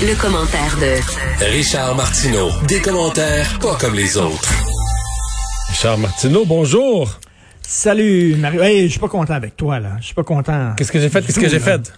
Le, commentaire de Richard Martineau. Des commentaires pas comme les autres. Richard Martineau, bonjour. Salut, Mario. Hey, je suis pas content avec toi, là. Je suis pas content. Qu'est-ce que j'ai fait? Qu'est-ce que j'ai fait?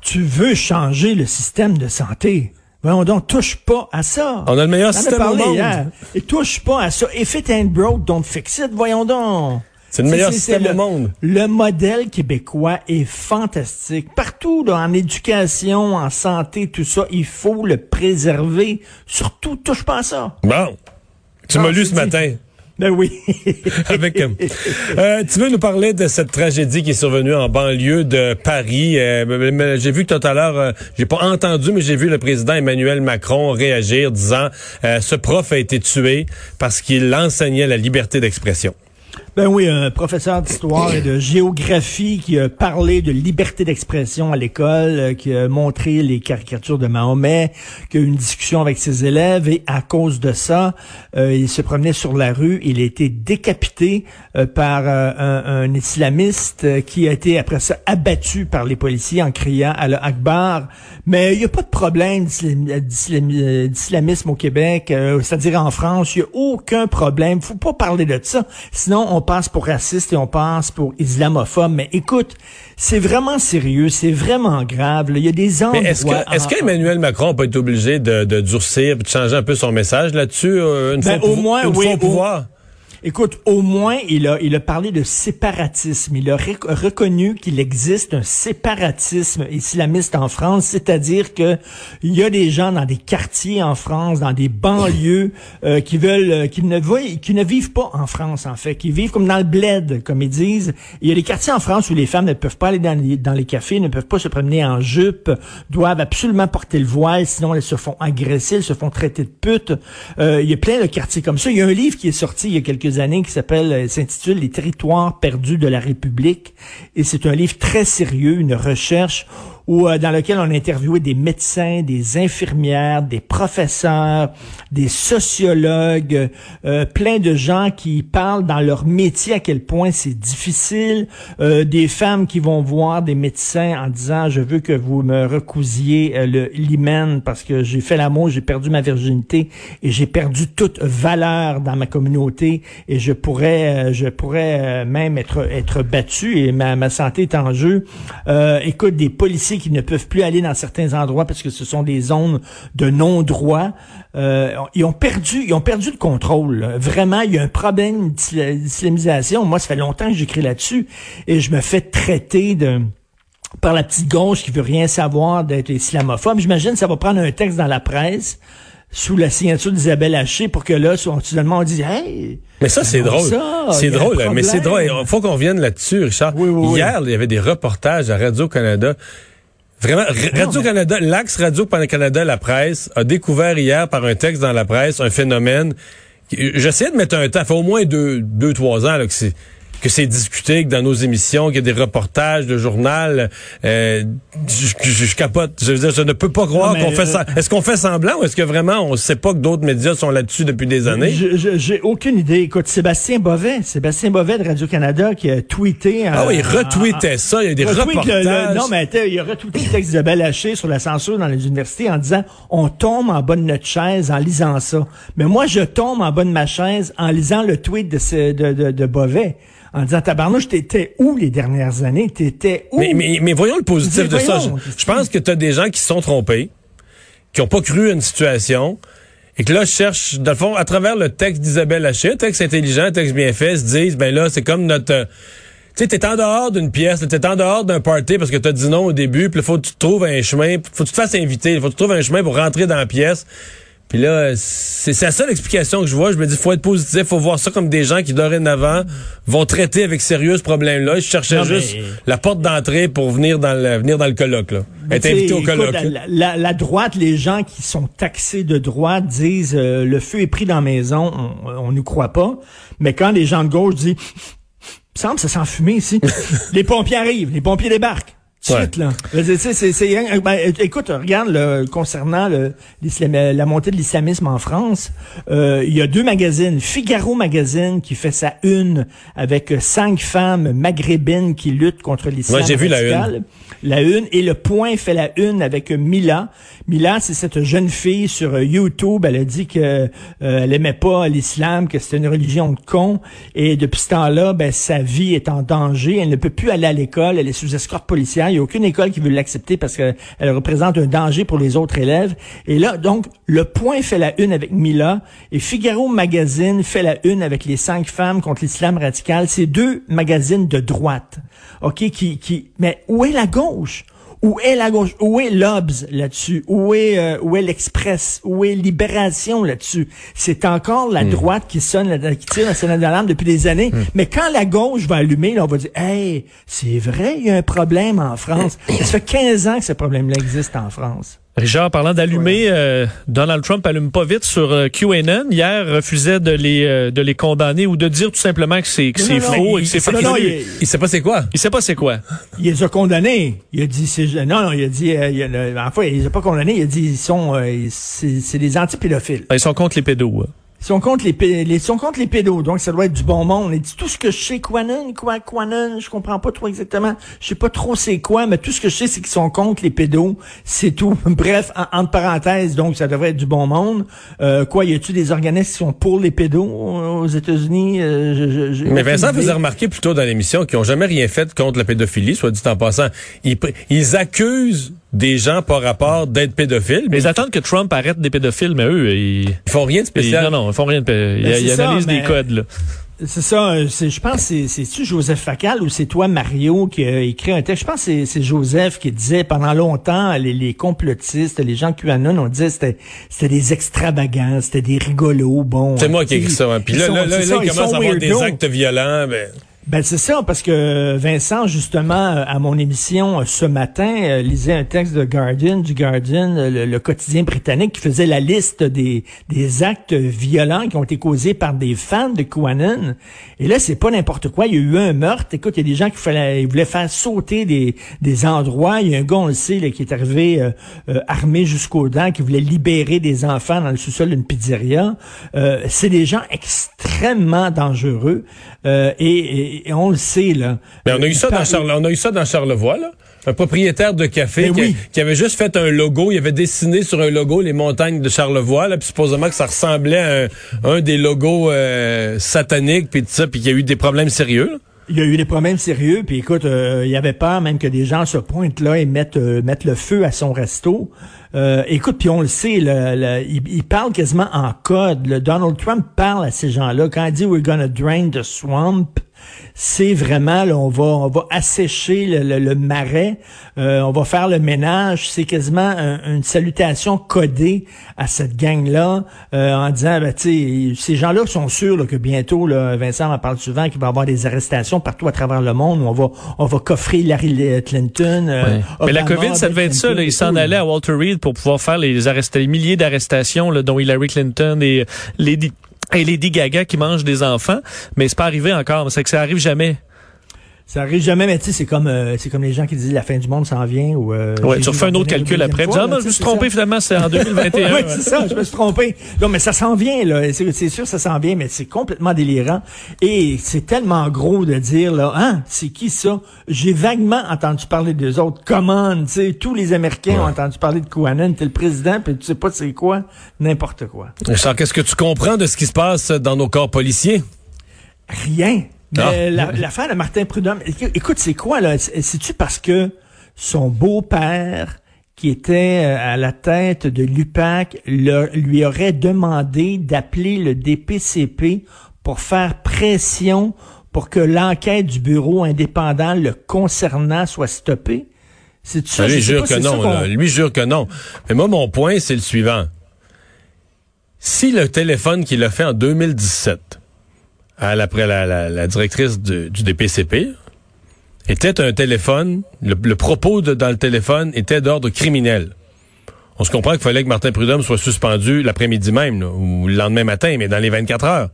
Tu veux changer le système de santé. Voyons donc, touche pas à ça. On a le meilleur système au monde. hier. Et touche pas à ça. If it ain't broke, don't fix it. Voyons donc. C'est le meilleur système le- au monde. Le modèle québécois est fantastique. Partout, là, en éducation, en santé, tout ça, il faut le préserver. Surtout, touche pas à ça. Bon. Tu m'as lu ce dit. matin. Ben oui. Avec, euh, euh, tu veux nous parler de cette tragédie qui est survenue en banlieue de Paris. Euh, j'ai vu tout à l'heure, euh, j'ai pas entendu, mais j'ai vu le président Emmanuel Macron réagir disant euh, ce prof a été tué parce qu'il enseignait la liberté d'expression. Ben oui, un professeur d'histoire et de géographie qui a parlé de liberté d'expression à l'école, euh, qui a montré les caricatures de Mahomet, qui a eu une discussion avec ses élèves et à cause de ça, euh, il se promenait sur la rue, il a été décapité euh, par un, islamiste qui a été après ça abattu par les policiers en criant à Akbar. Mais il n'y a pas de problème d'islam- d'islam- d'islamisme au Québec, c'est-à-dire en France, il n'y a aucun problème. Faut pas parler de ça. Sinon, on passe pour raciste et on passe pour islamophobe. Mais écoute, c'est vraiment sérieux, c'est vraiment grave. là. Il y a des endroits... Mais est-ce que est-ce qu'Emmanuel Macron peut être obligé de, de durcir, de changer un peu son message là-dessus euh, une Ben, fois au moins, oui, au pouvoir? Écoute, au moins, il a, il a parlé de séparatisme. Il a rec- reconnu qu'il existe un séparatisme islamiste en France, c'est-à-dire que il y a des gens dans des quartiers en France, dans des banlieues, euh, qui veulent, euh, qui ne qui ne vivent pas en France en fait, qui vivent comme dans le bled, comme ils disent. Il y a des quartiers en France où les femmes ne peuvent pas aller dans les, dans les cafés, ne peuvent pas se promener en jupe, doivent absolument porter le voile, sinon elles se font agresser, elles se font traiter de putes. Euh, il y a plein de quartiers comme ça. Il y a un livre qui est sorti il y a quelques années qui euh, s'intitule Les territoires perdus de la République. Et c'est un livre très sérieux, une recherche où, euh, dans lequel on a interviewé des médecins, des infirmières, des professeurs, des sociologues, euh, plein de gens qui parlent dans leur métier à quel point c'est difficile, euh, des femmes qui vont voir des médecins en disant je veux que vous me recousiez euh, le l'hymen parce que j'ai fait l'amour, j'ai perdu ma virginité et j'ai perdu toute valeur dans ma communauté et je pourrais euh, je pourrais euh, même être être battu et ma, ma santé est en jeu. Écoute des policiers qui ne peuvent plus aller dans certains endroits parce que ce sont des zones de non-droit. Euh, ils ont perdu, ils ont perdu le contrôle. là. Vraiment, il y a un problème d'isla- d'islamisation. Moi, ça fait longtemps que j'écris là-dessus et je me fais traiter de par la petite gauche qui veut rien savoir d'être islamophobe. J'imagine que ça va prendre un texte dans la presse sous la signature d'Isabelle Haché pour que là, soudainement, on dise Hey! Mais ça, c'est drôle. C'est drôle, mais c'est drôle. Il faut qu'on revienne là-dessus, Richard. Oui, oui, oui. Hier, il y avait des reportages à Radio-Canada. Vraiment, Ra- Radio-Canada, l'axe Radio-Canada, la presse, a découvert hier par un texte dans la presse un phénomène. J'essaie de mettre un temps, fait au moins deux, deux trois ans là, que c'est que c'est discuté, que dans nos émissions, qu'il y a des reportages de journal. Euh, je, je- je capote. Je veux dire, je ne peux pas croire qu'on fait euh, ça. Est-ce qu'on fait semblant ou est-ce que vraiment on sait pas que d'autres médias sont là-dessus depuis des années? J'ai aucune idée. Écoute, Sébastien Bovet, Sébastien Bovet de Radio-Canada qui a tweeté... Ah euh, oui, il retweetait ça. Il y a des retweet le- le- reportages. non, mais il a retweeté le texte de Haché sur la censure dans les universités en disant on tombe en bas de notre chaise en lisant ça. Mais moi, je tombe en bas de ma chaise en lisant le tweet de, ce- de, de, de Bovet. En disant, tabarnouche, t'étais où les dernières années? T'étais où? Mais, mais, mais voyons le positif de ça. Je, je pense que tu as des gens qui se sont trompés, qui ont pas cru à une situation, et que là, cherchent, dans le fond, à travers le texte d'Isabelle Haché, texte intelligent, texte bien fait, se disent, ben là, c'est comme notre... euh, Tu sais, t'es en dehors d'une pièce, t'es en dehors d'un party parce que t'as dit non au début, puis il faut que tu trouves un chemin, faut que tu te fasses inviter, faut que tu trouves un chemin pour rentrer dans la pièce. Puis là, c'est la seule explication que je vois. Je me dis, faut être positif, faut voir ça comme des gens qui dorénavant vont traiter avec sérieux ce problème-là. Je cherchais Non, mais- juste la porte d'entrée pour venir dans le venir dans le colloque. Là. Être invité au écoute, colloque. la, là. la- la droite, les gens qui sont taxés de droite disent euh, le feu est pris dans la maison, on, on nous croit pas. Mais quand les gens de gauche disent, semble ça sent fumer ici, les pompiers arrivent, les pompiers débarquent. Tout de Ouais. suite, là. C'est- ben, euh, écoute, regarde, là, concernant le- la montée de l'islamisme en France, euh, il y a deux magazines. Figaro Magazine qui fait sa une avec cinq femmes maghrébines qui luttent contre l'islam Ouais, j'ai vu la une. La une et le point fait la une avec Mila. Mila, c'est cette jeune fille sur YouTube. Elle a dit que euh, elle aimait pas l'islam, que c'était une religion de con. Et depuis ce temps-là, ben sa vie est en danger. Elle ne peut plus aller à l'école. Elle est sous escorte policière. Il n'y a aucune école qui veut l'accepter parce qu'elle représente un danger pour les autres élèves. Et là, donc, le point fait la une avec Mila et Figaro Magazine fait la une avec les cinq femmes contre l'islam radical. C'est deux magazines de droite. OK, qui, qui, mais où est la gauche? Où est la gauche? Où est l'Obs là-dessus? Où est, euh, où est l'Express? Où est Libération là-dessus? C'est encore la droite qui sonne, la- qui tire la sonnette d'alarme depuis des années. Mais quand la gauche va allumer, là, on va dire, hey, c'est vrai, il y a un problème en France. Ça fait 15 ans que ce problème-là existe en France. Richard, parlant d'allumer, euh, Donald Trump allume pas vite sur euh, QAnon. Hier, refusait de les euh, de les condamner ou de dire tout simplement que c'est que c'est faux et que c'est non, pas non, il, il- Il sait pas c'est quoi. il sait pas c'est quoi. Il les a condamnés. Il a dit, c'est, non, non, il a dit, euh, il a, enfin, il les a pas condamnés. Il a dit, ils sont, euh, c'est, c'est des antipédophiles. Ils sont contre les pédos. hein. Ils sont contre les, les, pédos, donc ça doit être du bon monde. Dit tout ce que je sais, Quanon, quoi, Quanon, je comprends pas trop exactement. Je sais pas trop c'est quoi, mais tout ce que je sais, c'est qu'ils sont contre les pédos. C'est tout. Bref, en, entre parenthèses, donc ça devrait être du bon monde. Euh, quoi, y a-tu des organismes qui sont pour les pédos aux États-Unis? Euh, Mais Vincent idée. faisait remarquer plus tôt dans l'émission qu'ils ont jamais rien fait contre la pédophilie, soit dit en passant. Ils, accusent des gens par rapport d'être pédophiles, mais Mais ils attendent que Trump arrête des pédophiles, mais eux, ils, ils font rien de ils- spécial. non, non, ils font rien de Ils, Ben, ils ça, analysent mais- des codes. Là. C'est ça, euh, c'est, je pense que c'est, c'est-tu Joseph Facal ou c'est toi, Mario, qui a écrit un texte? Je pense que c'est, c'est Joseph qui disait pendant longtemps, les, les complotistes, les gens QAnon, on disait que c'était, c'était des extravagants, c'était des rigolos, bon. C'est moi qui ai Ils- écrit ça. hein. Puis ils là, sont- là, là, ils commencent à avoir des actes violents. Ben, Ben c'est ça, parce que Vincent, justement, euh, à mon émission euh, ce matin, euh, lisait un texte de Guardian, du Guardian, le, quotidien britannique, qui faisait la liste des, des actes violents qui ont été causés par des fans de QAnon. Et là, c'est pas n'importe quoi. Il y a eu un meurtre. Écoute, il y a des gens qui fallait, ils voulaient faire sauter des, des endroits. Il y a un gars, on le sait, là, qui est arrivé armé jusqu'aux dents, qui voulait libérer des enfants dans le sous-sol d'une pizzeria. Euh, c'est des gens extrêmement dangereux. Et, et- et on le sait, là. ben, on a eu Euh, ça il dans par- Charle, on a eu ça dans Charlevoix, là. Un propriétaire de café Ben qui, oui. qui avait juste fait un logo, il avait dessiné sur un logo les montagnes de Charlevoix, là, puis supposément que ça ressemblait à un, un des logos euh, sataniques, puis tout ça, puis qu'il y a eu des problèmes sérieux. là. Il y a eu des problèmes sérieux, puis écoute, euh, il y avait peur même que des gens se pointent là et mettent, euh, mettent le feu à son resto. Euh, écoute, puis on le sait, le, le- il, il parle quasiment en code. Le Donald Trump parle à ces gens-là. Quand il dit « We're gonna drain the swamp », c'est vraiment, là, on va, on va assécher le, le- le marais, euh, on va faire le ménage. C'est quasiment un- une salutation codée à cette gang-là, euh, en disant, ben, tu ces gens-là sont sûrs là, que bientôt, là, Vincent en parle souvent, qu'il va y avoir des arrestations partout à travers le monde. Où on va, on va coffrer Hillary Clinton. euh, Ouais. Mais la COVID, ça devait être ça. Là. Ils s'en là. à Walter Reed pour pouvoir faire les, les milliers d'arrestations, dont Hillary Clinton et Lady, et Lady Gaga qui mangent des enfants. Mais c'est pas arrivé encore. C'est que ça arrive jamais. Ça arrive jamais, mais tu sais, c'est comme, euh, c'est comme les gens qui disent la fin du monde s'en vient. Ou, euh, Ouais, tu refais un autre calcul après. fois, ah, non, je me suis trompé, ça. finalement, c'est en 2021. oui, c'est ça, je me suis trompé. Non, mais ça s'en vient, là. C'est sûr, ça s'en vient, mais c'est complètement délirant. Et c'est tellement gros de dire, là, hein, c'est qui ça? J'ai vaguement entendu parler des autres. Comment, tu sais, tous les Américains ont entendu parler de QAnon. T'es le président, puis tu sais pas c'est quoi. N'importe quoi. Richard, qu'est-ce que tu comprends de ce qui se passe dans nos corps policiers? Rien. Mais Ah. la- l'affaire de Martin Prudhomme, éc- écoute, c'est quoi, là? C'est- C'est-tu parce que son beau-père, qui était euh, à la tête de l'UPAC, le- lui aurait demandé d'appeler le DPCP pour faire pression pour que l'enquête du bureau indépendant le concernant soit stoppée? C'est ça? Je lui jure pas, que non. là. Lui jure que non. Mais moi, mon point, c'est le suivant. Si le téléphone qu'il a fait en 2017, à la, la, la, la directrice du, du DPCP, était un téléphone, le, le propos de, dans le téléphone était d'ordre criminel. On se comprend qu'il fallait que Martin Prudhomme soit suspendu l'après-midi même, là, ou le lendemain matin, mais dans les 24 heures.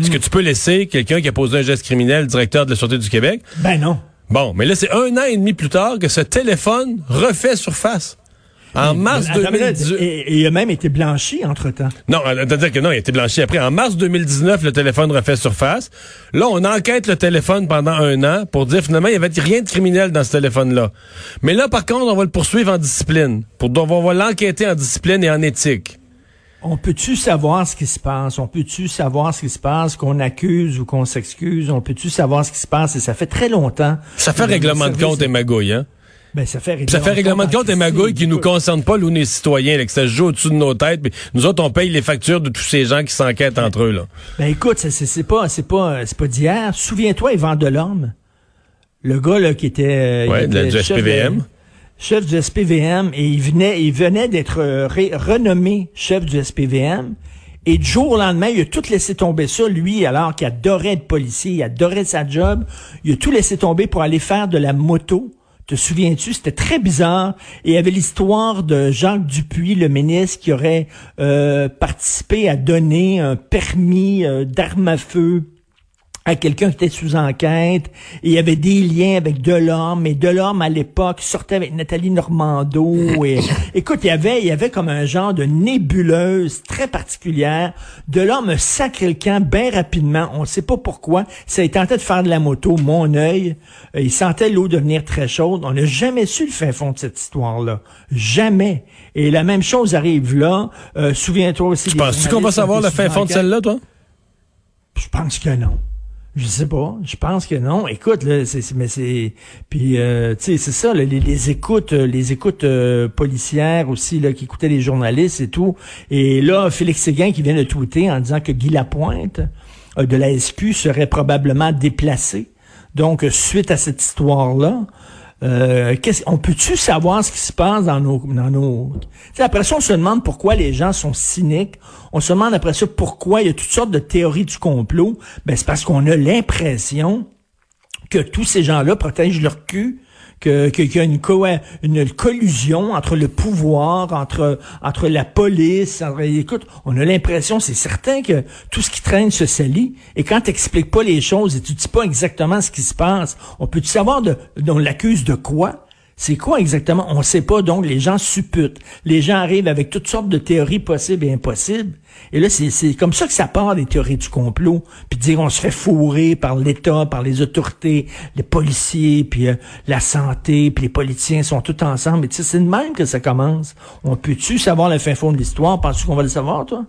Est-ce que tu peux laisser quelqu'un qui a posé un geste criminel, directeur de la Sûreté du Québec? Ben non. Bon, mais là, c'est un an et demi plus tard que ce téléphone refait surface. En mars Attends, mais là, 2018. Et, et il a même été blanchi entre-temps. Non, c'est-à-dire que non, il a été blanchi après. En mars 2019, le téléphone refait surface. Là, on enquête le téléphone pendant un an pour dire finalement, il n'y avait rien de criminel dans ce téléphone-là. Mais là, par contre, on va le poursuivre en discipline. Pour, on va l'enquêter en discipline et en éthique. On peut-tu savoir ce qui se passe? On peut-tu savoir ce qui se passe, qu'on accuse ou qu'on s'excuse? On peut-tu savoir ce qui se passe? Et ça fait très longtemps. Ça fait Euh, règlement le de compte et magouille, hein? Ben, ça fait Puis ça fait règlement de compte et magouille qui nous concerne pas, nous, les citoyens, là, que ça se joue au-dessus de nos têtes. Puis nous autres, on paye les factures de tous ces gens qui s'enquêtent entre eux, là. Ben écoute, c'est- pas c'est pas c'est pas d'hier. Souviens-toi, Yvan Delorme, le gars là qui était, euh, Ouais, était du chef SPVM. de- chef du SPVM et il venait il venait d'être euh, renommé chef du SPVM et du jour au lendemain, il a tout laissé tomber ça lui alors qu'il adorait être policier, il adorait sa job, il a tout laissé tomber pour aller faire de la moto. Te souviens-tu? C'était très bizarre. Et il y avait l'histoire de Jacques Dupuis, le ministre, qui aurait euh, participé à donner un permis euh, d'arme à feu à quelqu'un qui était sous enquête. Et il y avait des liens avec Delorme. Et Delorme, à l'époque, sortait avec Nathalie Normando. Et, écoute, il y avait, il y avait comme un genre de nébuleuse très particulière. Delorme a sacré le camp bien rapidement. On ne sait pas pourquoi. Ça, il tentait de faire de la moto, mon œil. Euh, Il sentait l'eau devenir très chaude. On n'a jamais su le fin fond de cette histoire-là. Jamais. Et la même chose arrive là. Euh, Souviens-toi aussi. Tu des penses-tu qu'on va savoir le fin fond de celle-là, toi? Je pense que non. Je sais pas. Je pense que non. Écoute, là, c'est, mais c'est, puis euh, tu sais, c'est ça, les, écoutes, euh, les écoutes euh, policières aussi là, qui écoutaient les journalistes et tout. Et là, Félix Séguin qui vient de tweeter en disant que Guy Lapointe euh, de la SQ serait probablement déplacé. Donc, suite à cette histoire-là, euh, on peut-tu savoir ce qui se passe dans nos, dans nos, tu sais, après ça, on se demande pourquoi les gens sont cyniques. On se demande après ça pourquoi il y a toutes sortes de théories du complot. Ben, c'est parce qu'on a l'impression que tous ces gens-là protègent leur cul, que que- qu'il y a une, co- une collusion entre le pouvoir, entre entre la police. entre- écoute, on a l'impression, c'est certain que tout ce qui traîne se salit. Et quand t'expliques pas les choses et tu dis pas exactement ce qui se passe, on peut savoir de, on l'accuse de quoi? C'est quoi exactement? On sait pas, donc les gens supputent. Les gens arrivent avec toutes sortes de théories possibles et impossibles. Et là, c'est comme ça que ça part, les théories du complot. Puis dire on se fait fourrer par l'État, par les autorités, les policiers, puis euh, la santé, puis les politiciens sont tous ensemble. Et tu sais, c'est de même que ça commence. On peut-tu savoir le fin fond de l'histoire? Penses-tu qu'on va le savoir, toi?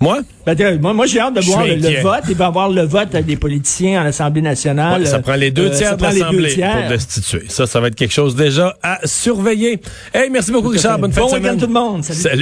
Moi? Ben, moi, moi j'ai hâte de Je voir le, vote. Il va y avoir le vote des politiciens à l'Assemblée nationale. Ouais, ça prend les deux euh, tiers de l'Assemblée pour destituer. Ça, ça va être quelque chose déjà à surveiller. Hey, merci beaucoup, Richard. Bonne fin Bon de week-end semaine. tout le monde. Salut. Salut.